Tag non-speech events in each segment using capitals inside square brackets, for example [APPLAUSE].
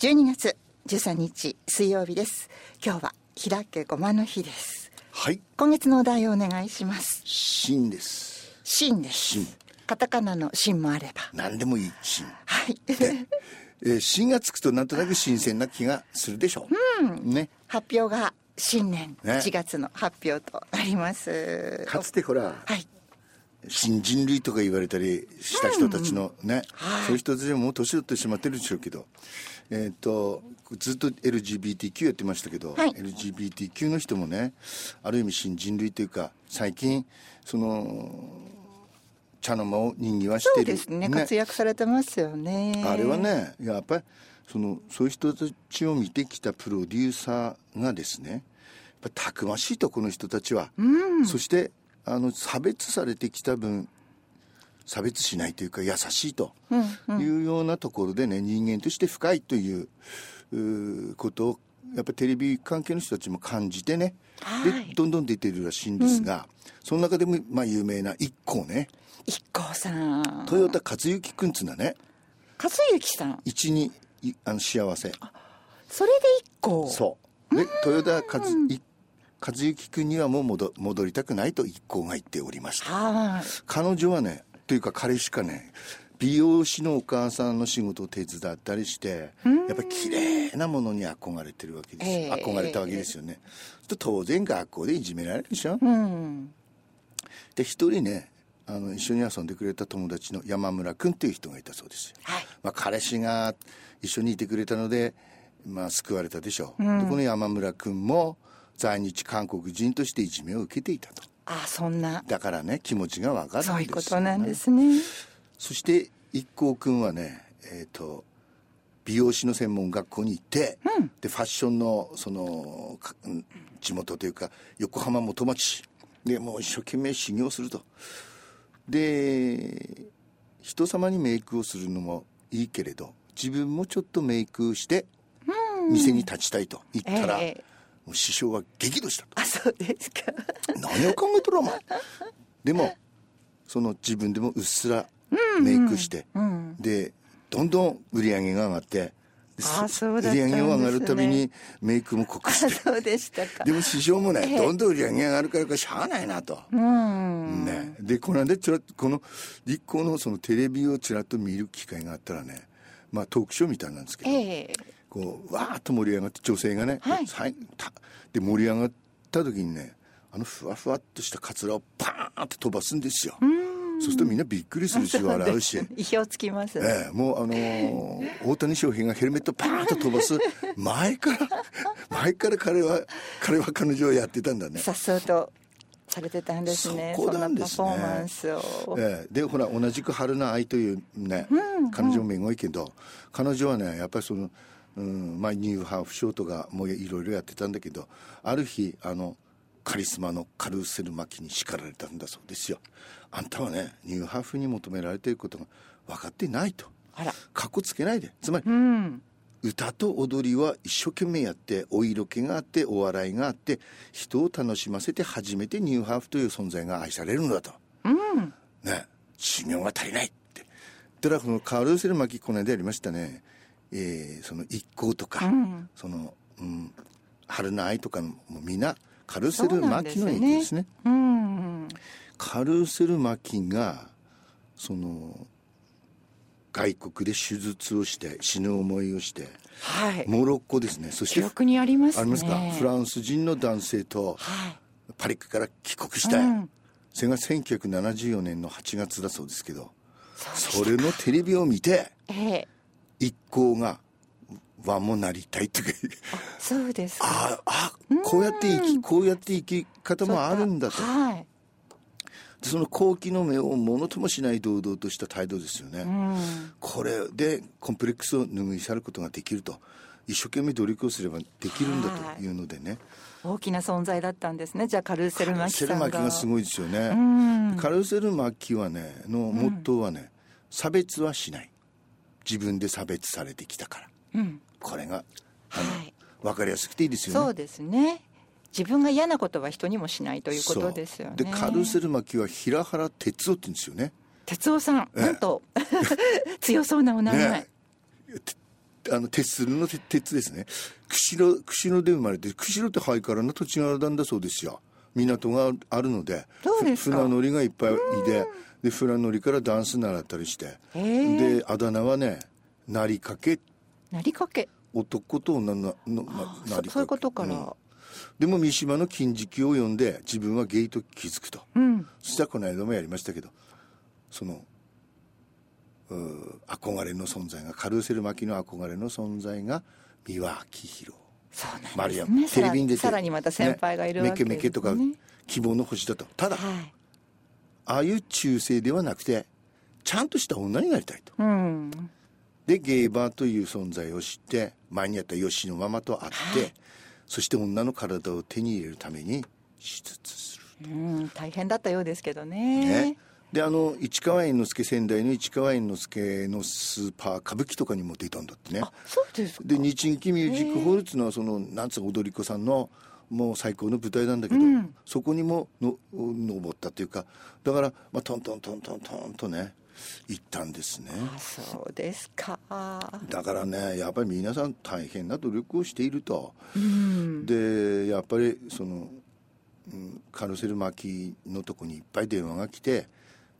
12月13日水曜日です。今日は開けごまの日です。はい。今月のお題をお願いします。新です。新です。新カタカナの新もあれば。何でもいい新はい。えー、新がつくとなんとなく新鮮な気がするでしょう、ね。発表が新年。ね。1月の発表となります、かつてほらはい。新人類とか言われたりした人たちのね、はい。そういう人たちももう年取ってしまってるでしょうけどえっ、とずっと LGBTQ やってましたけど、はい。LGBTQ の人もねある意味新人類というか最近その茶の間を人気はしてる。そうですね。活躍されてますよね。あれはねやっぱりそのそういう人たちを見てきたプロデューサーがですねたくましいとこの人たちは、そしてあの差別されてきた分差別しないというか優しいというようなところでね人間として深いということをやっぱりテレビ関係の人たちも感じてね、はい。でどんどん出てるらしいんですが、その中でもまあ有名な一個ね。一光さん。豊田克之君っつうのはね。勝之さん。一にいあの幸せ。それで一光そう。で豊田和い和之君にはもう戻戻りたくないと一行が言っておりました。はい。彼女はねというか彼しかね美容師のお母さんの仕事を手伝ったりしてやっぱり綺麗なものに憧れてるわけです、ええ。憧れたわけですよね、と当然学校でいじめられるでしょ、うん。で一人ねあの一緒に遊んでくれた友達の山村君っていう人がいたそうです。よはい。まあ、彼氏が一緒にいてくれたので、まあ、救われたでしょう、でこの山村君も在日韓国人としていじめを受けていたとあそんな。だからね気持ちが分かるんですよそういうことなんですね。そして一光君はねえっ、と美容師の専門学校に行って、でファッションのその地元というか横浜元町。でもう一生懸命修行すると。で人様にメイクをするのもいいけれど自分もちょっとメイクして店に立ちたいと言ったら、ええもう師匠は激怒したと。あそうですか。何を考えとるお前。でもその自分でもうっすらメイクして、でどんどん売り上げが上がってであそうね。売り上げを上がるたびにメイクも濃くあして。そうでしたか。でも師匠もね、ええ。どんどん売り上げが上がるからかしゃあないなと、うん。ね、でこの間ちらっとこの立候のそのテレビをちらっと見る機会があったらねまあトークショーみたいなんですけど、ええこうわーっと盛り上がって女性がね、はい。で盛り上がった時にねあのふわふわっとしたカツラをパーンって飛ばすんですよ。そうするとみんなびっくりするし笑うし。[LAUGHS] 意表つきます。ねええ、もうあのー大谷翔平がヘルメットパーンと飛ばす前から [LAUGHS] 前から彼は彼は彼女をやってたんだね。さっそうとされてたんですね。そこなんですね。パフォーマンスを、ええ、でほら同じく春菜愛というね、彼女もめごいけど彼女はねやっぱりその、うんまあ、ニューハーフショーとかもういろいろやってたんだけどある日あのカリスマのカルーセル巻きに叱られたんだそうですよ。あんたはねニューハーフに求められていることが分かってないと。あら。かっこつけないで。つまりうん。歌と踊りは一生懸命やってお色気があってお笑いがあって人を楽しませて初めてニューハーフという存在が愛されるのだと、ね。修行が足りないって。だからこのカール・セル巻きこの間やりましたね、えーその一行とか、その、うん、春の愛とかもみんなカルセル巻きの影響ですね。うん。カルセル巻きがその外国で手術をして死ぬ思いをしてはい。モロッコですね。そして記憶にありますね。ありますか？フランス人の男性とはい。パリから帰国した。い、うん。それが1974年の8月だそうですけどそれのテレビを見てええ一行が和もなりたいとかそうですか。ああこうやって生きこうやって生き方もあるんだと。はい。でその好奇の目をものともしない堂々とした態度ですよね、うん。これでコンプレックスを拭い去ることができると一生懸命努力をすればできるんだというのでね、大きな存在だったんですね。じゃあカルーセルマキさんが。カルーセル巻きがすごいですよね、んカルーセル巻きはねのモットーはね、差別はしない自分で差別されてきたから、うん。これがはい。分かりやすくていいですよね。そうですね。自分が嫌なことは人にもしないということですよね。でカルーセル巻きは平原哲夫って言うんですよね。哲夫さん、ええ。なんと [LAUGHS] 強そうなお名前、ねあの鉄するの鉄鉄ですね。釧路釧路で生まれて釧路ってハイカラな土地がなんだそうですよ港があるので船乗りがいっぱいいてで船乗りからダンス習ったりして。であだ名はねなりかけ。なりかけ。男と女ののななりかけ。そそういうことから、うん。でも三島の金色を読んで自分はゲイと気づくと、うん。そしたらこの間もやりましたけどその憧れの存在がカルーセル巻きの憧れの存在が三輪明宏そうなんですね。テレビに出てさらにまた先輩がいるわけです、ね。ねメケメケとか希望の星だと。ただはい。ああいう中性ではなくてちゃんとした女になりたいと。うん。でゲイバーという存在を知って前にやった吉のママと会って、はい。そして女の体を手に入れるために手術するうん大変だったようですけどね。ね、であの市川猿之助仙台の市川猿之助のスーパー歌舞伎とかにも出たんだってね。あそうですか。で日劇ミュージックホールっていうのはそのなんつうの踊り子さんのもう最高の舞台なんだけど、うん。そこにもの登ったっていうかだから、まあ、トントントントントンとね行ったんですね。あそうですか。だからねやっぱり皆さん大変な努力をしていると、うん。でやっぱりその、うん、カルセル巻きのとこにいっぱい電話が来て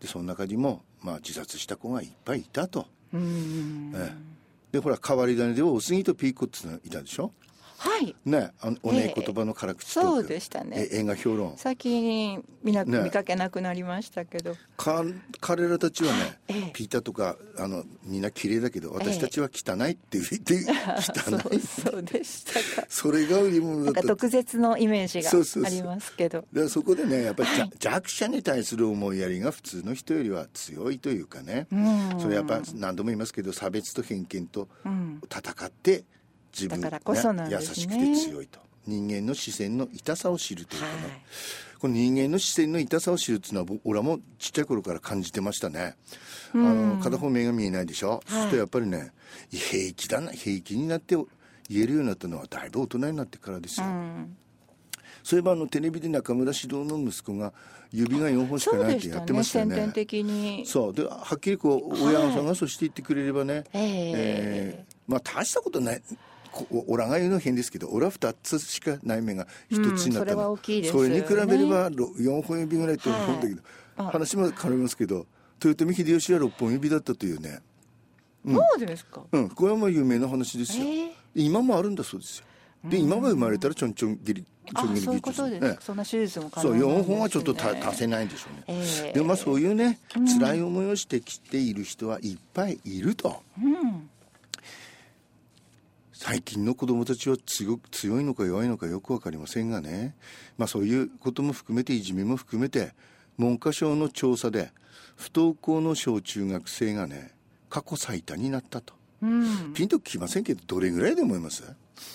でその中にも、まあ、自殺した子がいっぱいいたと、うん。ええ。でほら変わり種ではおすぎとピーコっていうのがいたでしょ？はい。ねあのおねええ言葉の辛口トーク。そうでしたね。え映画評論。最近見な、ね。見かけなくなりましたけど。か彼らたちはね、ええ。ピーターとかあのみんな綺麗だけど私たちは汚いって言って、[LAUGHS] そう汚い。そうでしたか。それが売り物だった。なんか毒舌のイメージそうそうそう。がありますけど。でそこでねやっぱり、はい。弱者に対する思いやりが普通の人よりは強いというかね、うん。それやっぱ何度も言いますけど差別と偏見とうん。戦って自分だからこそなん優しくて強いと。人間の視線の痛さを知るというかね、はい。この人間の視線の痛さを知るっていうのは僕俺はもうちっちゃい頃から感じてましたね、あの片方目が見えないでしょ、そうするとやっぱりね平気だな平気になって言えるようになったのはだいぶ大人になってからですよ、うん。そういえばあのテレビで中村獅童の息子が指が4本しかそうないってやってましたよね。先天的に。そう。ではっきりこう親御さんがそうして言ってくれればね、ええ。ーまあ大したことない。こおらが言うのは変ですけど俺は2つしかない目が1つになったの、うんそれは大きいですよねそれに比べればろ4本指ぐらいと思うんだけど、はい話も変わりますけど豊臣秀吉は6本指だったというねそうですかうんこれはもう有名な話ですよ、ええ今もあるんだそうですよで今は生まれたらちょんちょん切りちょん切りそういうことです、ねそんな手術も可そう能なんです、4、本はちょっとた足せないんでしょうね、ええでもまあそういうね辛い思いをしてきている人はいっぱいいると、最近の子供たちは強く強いのか弱いのかよく分かりませんがね、まあ、そういうことも含めていじめも含めて文科省の調査で不登校の小中学生がね過去最多になったと、うん、ピンときませんけどどれぐらいで思います？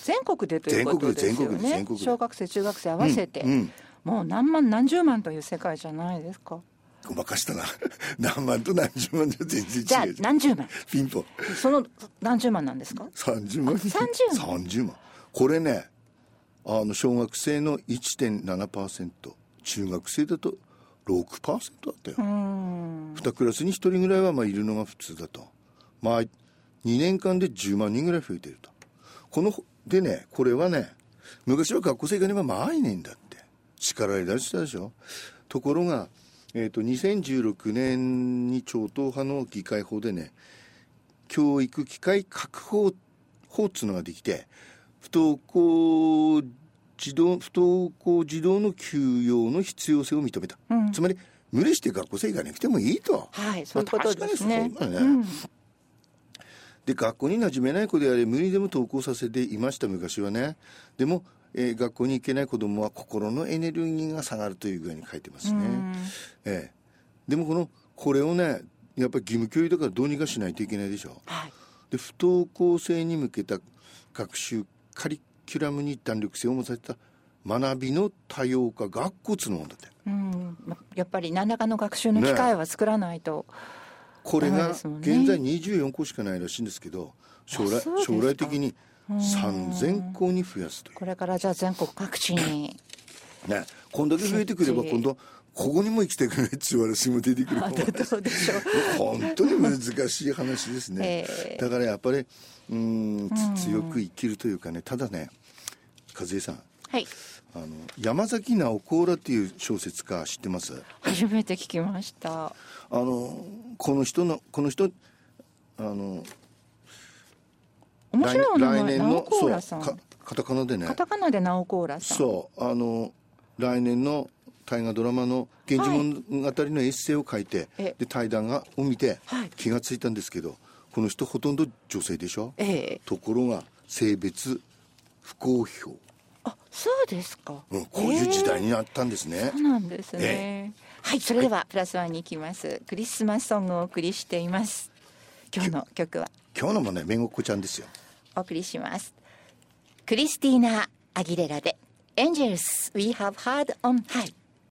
全国でということですよ全国で全国でね全国で。小学生中学生合わせて、うんうん。もう何万何十万という世界じゃないですかごまかしたな。[LAUGHS] 何万と何十万じゃ全然違うじゃあ何十万？ピンポン。その何十万なんですか？30万。30万。30万。これねあの小学生の1.7%中学生だと6%だったよ、うん。2クラスに1人ぐらいはまあいるのが普通だと。まあ2年間で10万人ぐらい増えてると。このでねこれはね昔は学校生がねばまあいねんだって。叱られたりしたでしょ。ところが、えー、と2016年に超党派の議会法でね教育機会確保法っつうのができて不登校児童不登校児童の休養の必要性を認めた、うん。つまり無理して学校生行かなくてもいいと、はいそういうことですね,、まあ確かにそうだね。うん。で学校に馴染めない子であれ無理でも登校させていました昔はね。でも、えー学校に行けない子供は心のエネルギーが下がるという具合に書いてますね、ええ。でもこのこれをねやっぱり義務教育だからどうにかしないといけないでしょはい。で不登校生に向けた学習カリキュラムに弾力性を持たせた学びの多様化学校っつうのもんだって。うん、まやっぱり何らかの学習の機会は作らないと、これが現在24校しかないらしいんですけど将来将来的に3000校に増やすという。これからじゃあ全国各地に。ね、こんだけ増えてくれば今度ここにも生きてくれって言われても。出てくるあどうでしょう。本当に難しい話ですね、えーだからやっぱりうんつ強く生きるというかね。ただね和江さん。はい。あの山崎直子ーラっていう小説家知ってます？初めて聞きました。あのこの人のこの人あの面白いお名前ナオ来年のコーラさんカタカナでね。カタカナでナオコーラさん。そうあの来年の大河ドラマの「源氏物語」のエッセイを書いて、えで対談がを見てはい。気がついたんですけど、この人ほとんど女性でしょ？ええ。ところが性別不公表、あそうですか、うん、こういう時代になったんですね、そうなんですね、えはいそれではプラスワンに行きます。クリスマスソングをお送りしています。今日の曲は。今日のもねめごっこちゃんですよお送りしますクリスティーナ・アギレラで Angels We Have Heard on High